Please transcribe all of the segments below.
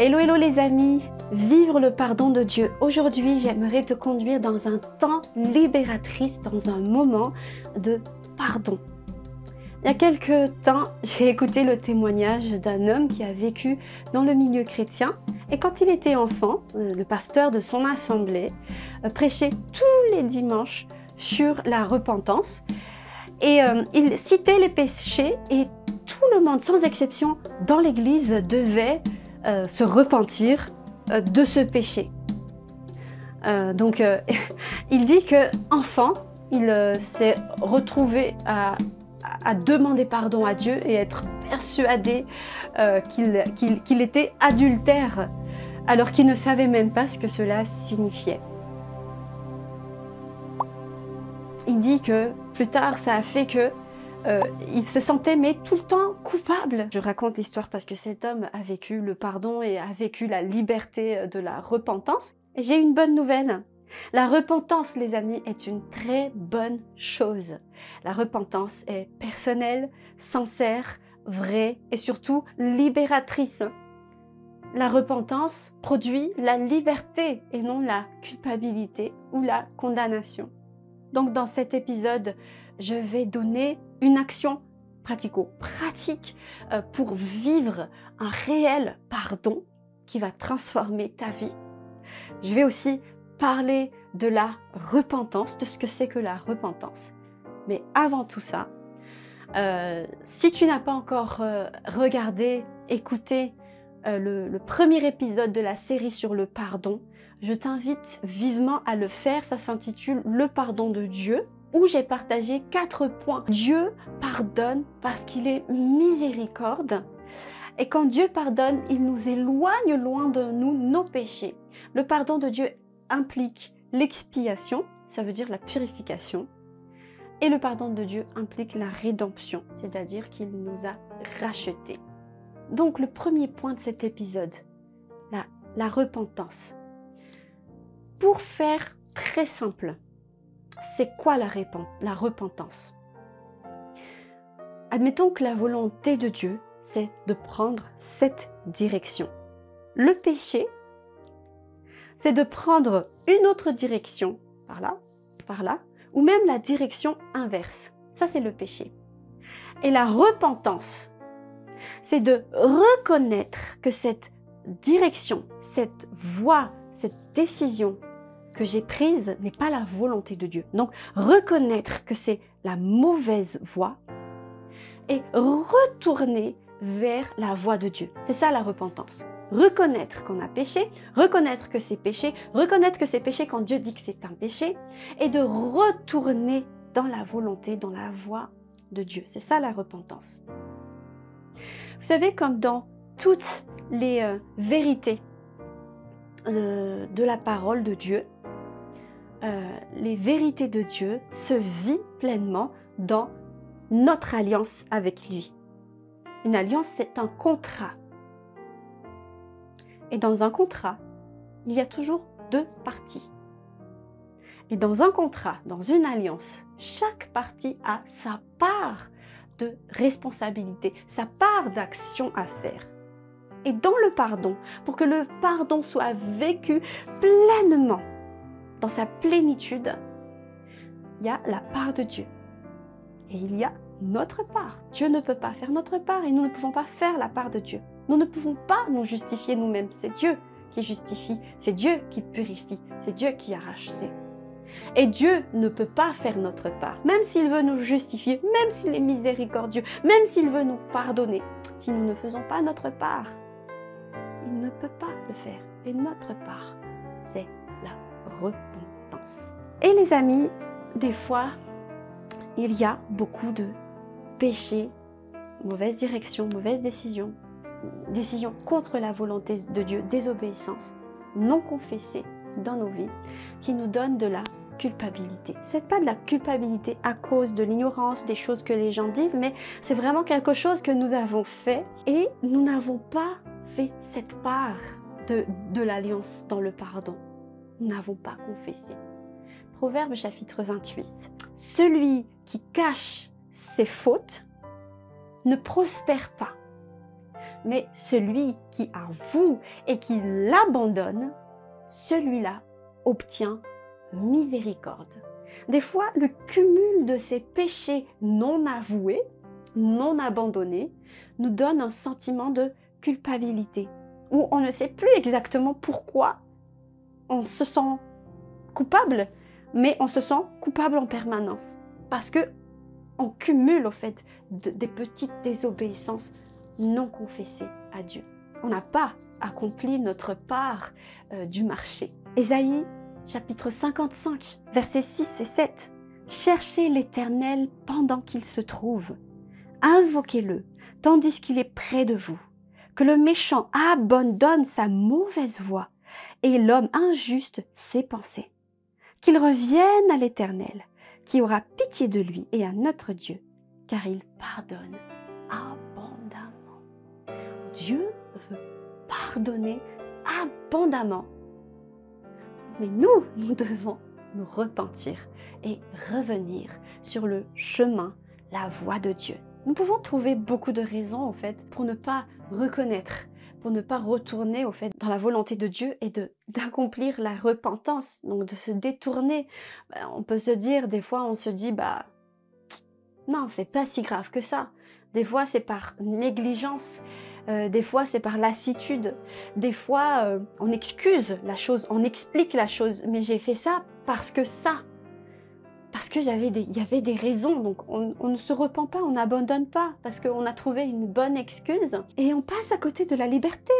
Hello, hello les amis, vivre le pardon de Dieu. Aujourd'hui, j'aimerais te conduire dans un temps libératrice, dans un moment de pardon. Il y a quelques temps, j'ai écouté le témoignage d'un homme qui a vécu dans le milieu chrétien et quand il était enfant, euh, le pasteur de son assemblée euh, prêchait tous les dimanches sur la repentance et euh, il citait les péchés et tout le monde, sans exception, dans l'église devait euh, se repentir euh, de ce péché. Euh, donc, il dit que enfant, il s'est retrouvé à, demander pardon à Dieu et être persuadé qu'il était adultère, alors qu'il ne savait même pas ce que cela signifiait. Il dit que plus tard, ça a fait que euh, il se sentait mais tout le temps coupable. Je raconte l'histoire parce que cet homme a vécu le pardon et a vécu la liberté de la repentance. J'ai une bonne nouvelle. La repentance, les amis, est une très bonne chose. La repentance est personnelle, sincère, vraie et surtout libératrice. La repentance produit la liberté et non la culpabilité ou la condamnation. Donc dans cet épisode, je vais donner une action pratico-pratique euh, pour vivre un réel pardon qui va transformer ta vie. Je vais aussi parler de la repentance, de ce que c'est que la repentance. Mais avant tout ça, euh, si tu n'as pas encore euh, regardé, écouté le, le, premier épisode de la série sur le pardon, je t'invite vivement à le faire. Ça s'intitule Le pardon de Dieu j'ai partagé quatre points. Dieu pardonne parce qu'il est miséricorde. Et quand Dieu pardonne, il nous éloigne loin de nous nos péchés. Le pardon de Dieu implique l'expiation, ça veut dire la purification. Et le pardon de Dieu implique la rédemption, c'est-à-dire qu'il nous a rachetés. Donc le premier point de cet épisode, la repentance. Pour faire très simple, c'est quoi la, repentance? Admettons que la volonté de Dieu, c'est de prendre cette direction. Le péché, c'est de prendre une autre direction, par là, par là, ou même la direction inverse. Ça, c'est le péché. Et la repentance, c'est de reconnaître que cette direction, cette voie, cette décision que j'ai prise n'est pas la volonté de Dieu. Donc reconnaître que c'est la mauvaise voie et retourner vers la voie de Dieu. C'est ça la repentance. Reconnaître qu'on a péché, reconnaître que c'est péché, reconnaître que c'est péché quand Dieu dit que c'est un péché, et de retourner dans la volonté, dans la voie de Dieu. C'est ça la repentance. Vous savez, comme dans toutes les euh, vérités euh, de la parole de Dieu, euh, les vérités de Dieu se vit pleinement dans notre alliance avec lui. Une alliance, c'est un contrat. Et dans un contrat, il y a toujours deux parties. Et dans un contrat, dans une alliance, chaque partie a sa part de responsabilité, sa part d'action à faire. Et dans le pardon, pour que le pardon soit vécu pleinement, dans sa plénitude, il y a la part de Dieu. Et il y a notre part. Dieu ne peut pas faire notre part et nous ne pouvons pas faire la part de Dieu. Nous ne pouvons pas nous justifier nous-mêmes. C'est Dieu qui justifie, c'est Dieu qui purifie, c'est Dieu qui a racheté. Et Dieu ne peut pas faire notre part, même s'il veut nous justifier, même s'il est miséricordieux, même s'il veut nous pardonner. Si nous ne faisons pas notre part, il ne peut pas le faire. Et notre part, c'est repentance. Et les amis, des fois, il y a beaucoup de péchés, mauvaise direction, mauvaise décision, décision contre la volonté de Dieu, désobéissance non confessée dans nos vies, qui nous donnent de la culpabilité. C'est pas de la culpabilité à cause de l'ignorance des choses que les gens disent, mais c'est vraiment quelque chose que nous avons fait et nous n'avons pas fait cette part de, de l'alliance dans le pardon n'avons pas confessé. Proverbe chapitre 28. Celui qui cache ses fautes ne prospère pas. mais celui qui avoue et qui l'abandonne, celui-là obtient miséricorde. Des fois, le cumul de ces péchés non avoués, non abandonnés, nous donne un sentiment de culpabilité, où on ne sait plus exactement pourquoi on se sent coupable, mais on se sent coupable en permanence. Parce que on cumule au fait des petites désobéissances non confessées à Dieu. On n'a pas accompli notre part euh, du marché. Ésaïe chapitre 55 versets 6 et 7. Cherchez l'Éternel pendant qu'il se trouve. Invoquez-le tandis qu'il est près de vous. Que le méchant abandonne sa mauvaise voie et l'homme injuste ses pensées. Qu'il revienne à l'Éternel, qui aura pitié de lui et à notre Dieu, car il pardonne abondamment. Dieu veut pardonner abondamment. Mais nous, nous devons nous repentir et revenir sur le chemin, la voie de Dieu. Nous pouvons trouver beaucoup de raisons en fait pour ne pas reconnaître pour ne pas retourner au fait dans la volonté de Dieu et de d'accomplir la repentance, donc de se détourner. Ben, on peut se dire des fois on se dit bah non c'est pas si grave que ça. Des fois c'est par négligence, euh, des fois c'est par lassitude, des fois euh, on excuse la chose, on explique la chose, mais j'ai fait ça parce que ça parce que j'avais il y avait des raisons. Donc on, ne se repent pas, on n'abandonne pas parce qu'on a trouvé une bonne excuse et on passe à côté de la liberté.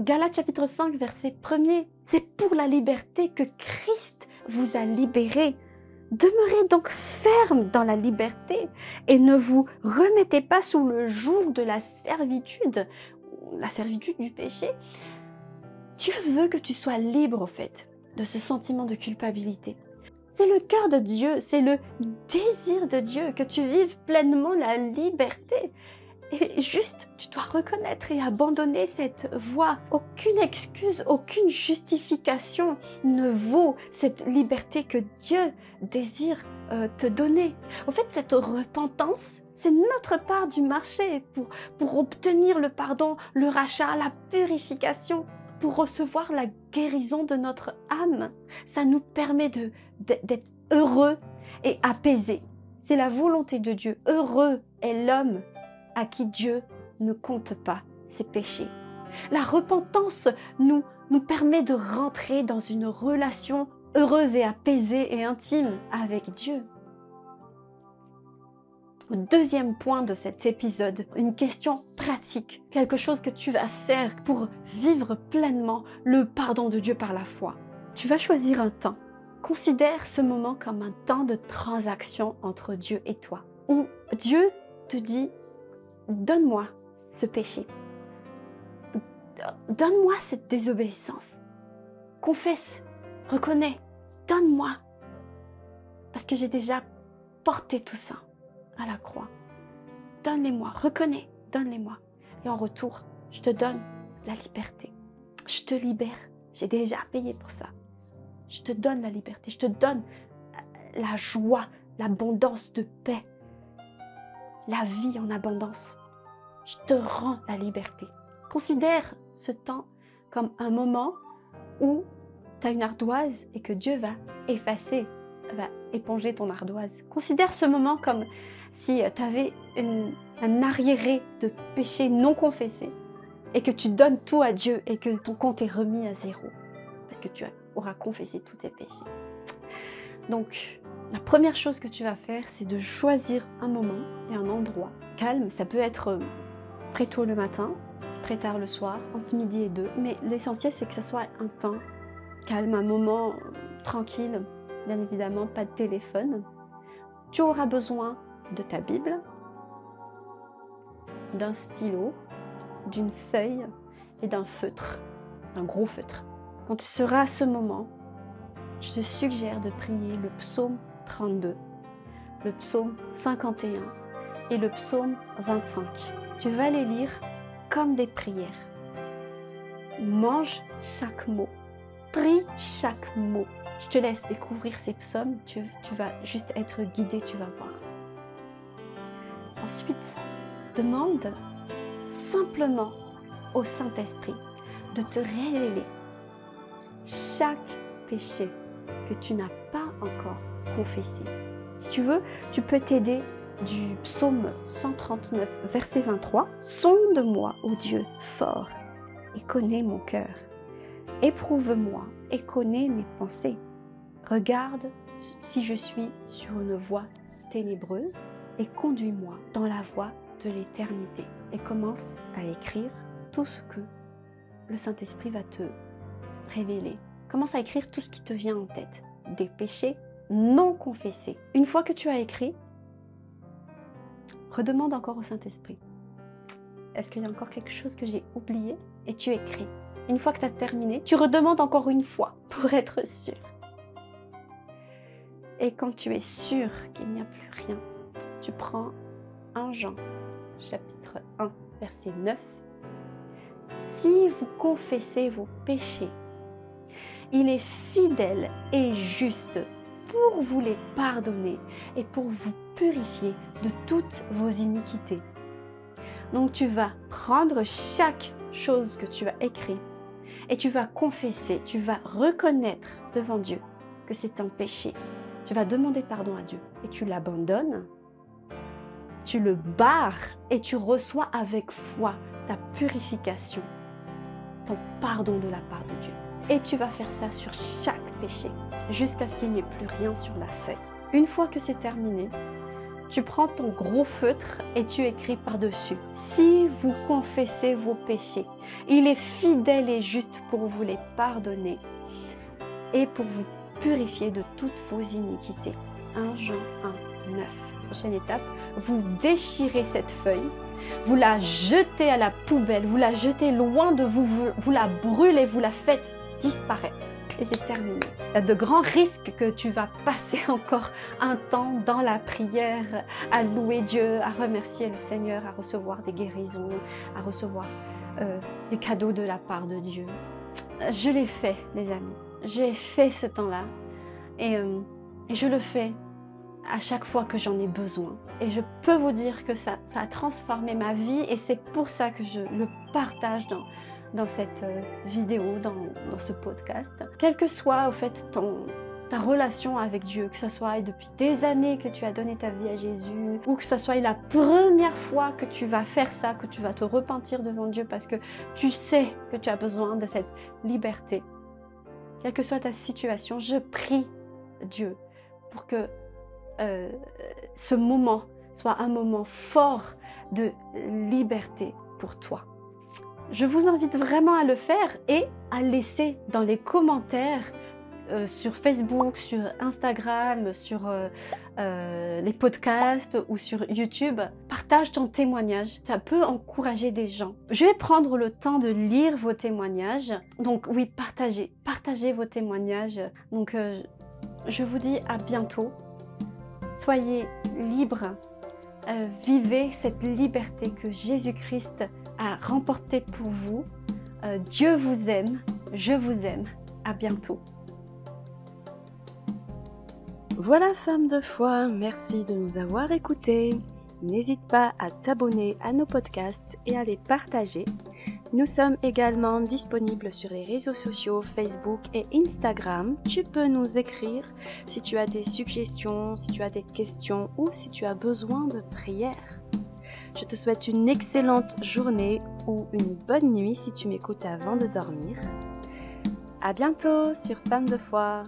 Galates chapitre 5 verset 1er. C'est pour la liberté que Christ vous a libéré. Demeurez donc ferme dans la liberté et ne vous remettez pas sous le joug de la servitude, la servitude du péché. Dieu veut que tu sois libre au fait de ce sentiment de culpabilité. C'est le cœur de Dieu, c'est le désir de Dieu que tu vives pleinement la liberté. Et juste, tu dois reconnaître et abandonner cette voie. Aucune excuse, aucune justification ne vaut cette liberté que Dieu désire euh, te donner. Au fait, cette repentance, c'est notre part du marché pour, pour obtenir le pardon, le rachat, la purification pour recevoir la guérison de notre âme. Ça nous permet de, d'être heureux et apaisé. C'est la volonté de Dieu. Heureux est l'homme à qui Dieu ne compte pas ses péchés. La repentance nous, nous permet de rentrer dans une relation heureuse et apaisée et intime avec Dieu. Deuxième point de cet épisode, une question pratique, quelque chose que tu vas faire pour vivre pleinement le pardon de Dieu par la foi. Tu vas choisir un temps. Considère ce moment comme un temps de transaction entre Dieu et toi, où Dieu te dit, donne-moi ce péché, donne-moi cette désobéissance, confesse, reconnais, donne-moi, parce que j'ai déjà porté tout ça à la croix. Donne-les-moi, reconnais, donne-les-moi. Et en retour, je te donne la liberté. Je te libère. J'ai déjà payé pour ça. Je te donne la liberté. Je te donne la joie, l'abondance de paix, la vie en abondance. Je te rends la liberté. Considère ce temps comme un moment où tu as une ardoise et que Dieu va effacer, va éponger ton ardoise. Considère ce moment comme si tu avais un arriéré de péché non confessé et que tu donnes tout à Dieu et que ton compte est remis à zéro parce que tu auras confessé tous tes péchés. Donc, la première chose que tu vas faire, c'est de choisir un moment et un endroit calme. Ça peut être euh, très tôt le matin, très tard le soir, entre midi et deux, mais l'essentiel c'est que ce soit un temps calme, un moment tranquille, bien évidemment, pas de téléphone. Tu auras besoin de ta Bible, d'un stylo, d'une feuille et d'un feutre, un gros feutre. Quand tu seras à ce moment, je te suggère de prier le psaume 32, le psaume 51 et le psaume 25. Tu vas les lire comme des prières. Mange chaque mot, prie chaque mot. Je te laisse découvrir ces psaumes, tu, tu vas juste être guidé, tu vas voir. Ensuite, demande simplement au Saint-Esprit de te révéler chaque péché que tu n'as pas encore confessé. Si tu veux, tu peux t'aider du psaume 139, verset 23. Sonde-moi, ô Dieu, fort, et connais mon cœur. Éprouve-moi et connais mes pensées. Regarde si je suis sur une voie ténébreuse et conduis-moi dans la voie de l'éternité. Et commence à écrire tout ce que le Saint-Esprit va te révéler. Commence à écrire tout ce qui te vient en tête. Des péchés non confessés. Une fois que tu as écrit, redemande encore au Saint-Esprit. Est-ce qu'il y a encore quelque chose que j'ai oublié Et tu écris? Une fois que tu as terminé, tu redemandes encore une fois pour être sûr. Et quand tu es sûr qu'il n'y a plus rien, tu prends 1 Jean, chapitre 1, verset 9. Si vous confessez vos péchés, il est fidèle et juste pour vous les pardonner et pour vous purifier de toutes vos iniquités. Donc tu vas prendre chaque chose que tu as écrite et tu vas confesser, tu vas reconnaître devant Dieu que c'est un péché. Tu vas demander pardon à Dieu et tu l'abandonnes. Tu le barres et tu reçois avec foi ta purification, ton pardon de la part de Dieu. Et tu vas faire ça sur chaque péché jusqu'à ce qu'il n'y ait plus rien sur la feuille. Une fois que c'est terminé, tu prends ton gros feutre et tu écris par-dessus. Si vous confessez vos péchés, il est fidèle et juste pour vous les pardonner et pour vous purifier de toutes vos iniquités. 1 Jean 1, 9. Prochaine étape, vous déchirez cette feuille, vous la jetez à la poubelle, vous la jetez loin de vous, vous, la brûlez, vous la faites disparaître et c'est terminé. Il y a de grands risques que tu vas passer encore un temps dans la prière, à louer Dieu, à remercier le Seigneur, à recevoir des guérisons, à recevoir euh, des cadeaux de la part de Dieu. Je l'ai fait, les amis. J'ai fait ce temps-là et, euh, et, je le fais à chaque fois que j'en ai besoin. Et je peux vous dire que ça, ça a transformé ma vie et c'est pour ça que je le partage dans, dans cette euh, vidéo, dans, ce podcast. Quelle que soit au fait ton, ta relation avec Dieu, que ce soit depuis des années que tu as donné ta vie à Jésus, ou que ce soit la première fois que tu vas faire ça, que tu vas te repentir devant Dieu parce que tu sais que tu as besoin de cette liberté. Quelle que soit ta situation, je prie Dieu pour que euh, ce moment soit un moment fort de liberté pour toi. Je vous invite vraiment à le faire et à laisser dans les commentaires euh, sur Facebook, sur Instagram, sur euh, les podcasts ou sur YouTube. Partage ton témoignage, ça peut encourager des gens. Je vais prendre le temps de lire vos témoignages. Donc oui, partagez, partagez vos témoignages. Donc je vous dis à bientôt. Soyez libres. vivez cette liberté que Jésus-Christ à remporter pour vous. Euh, Dieu vous aime, je vous aime. À bientôt. Voilà, femme de foi, merci de nous avoir écoutés. N'hésite pas à t'abonner à nos podcasts et à les partager. Nous sommes également disponibles sur les réseaux sociaux Facebook et Instagram. Tu peux nous écrire si tu as des suggestions, si tu as des questions ou si tu as besoin de prières. Je te souhaite une excellente journée ou une bonne nuit si tu m'écoutes avant de dormir. À bientôt sur Femme de foi.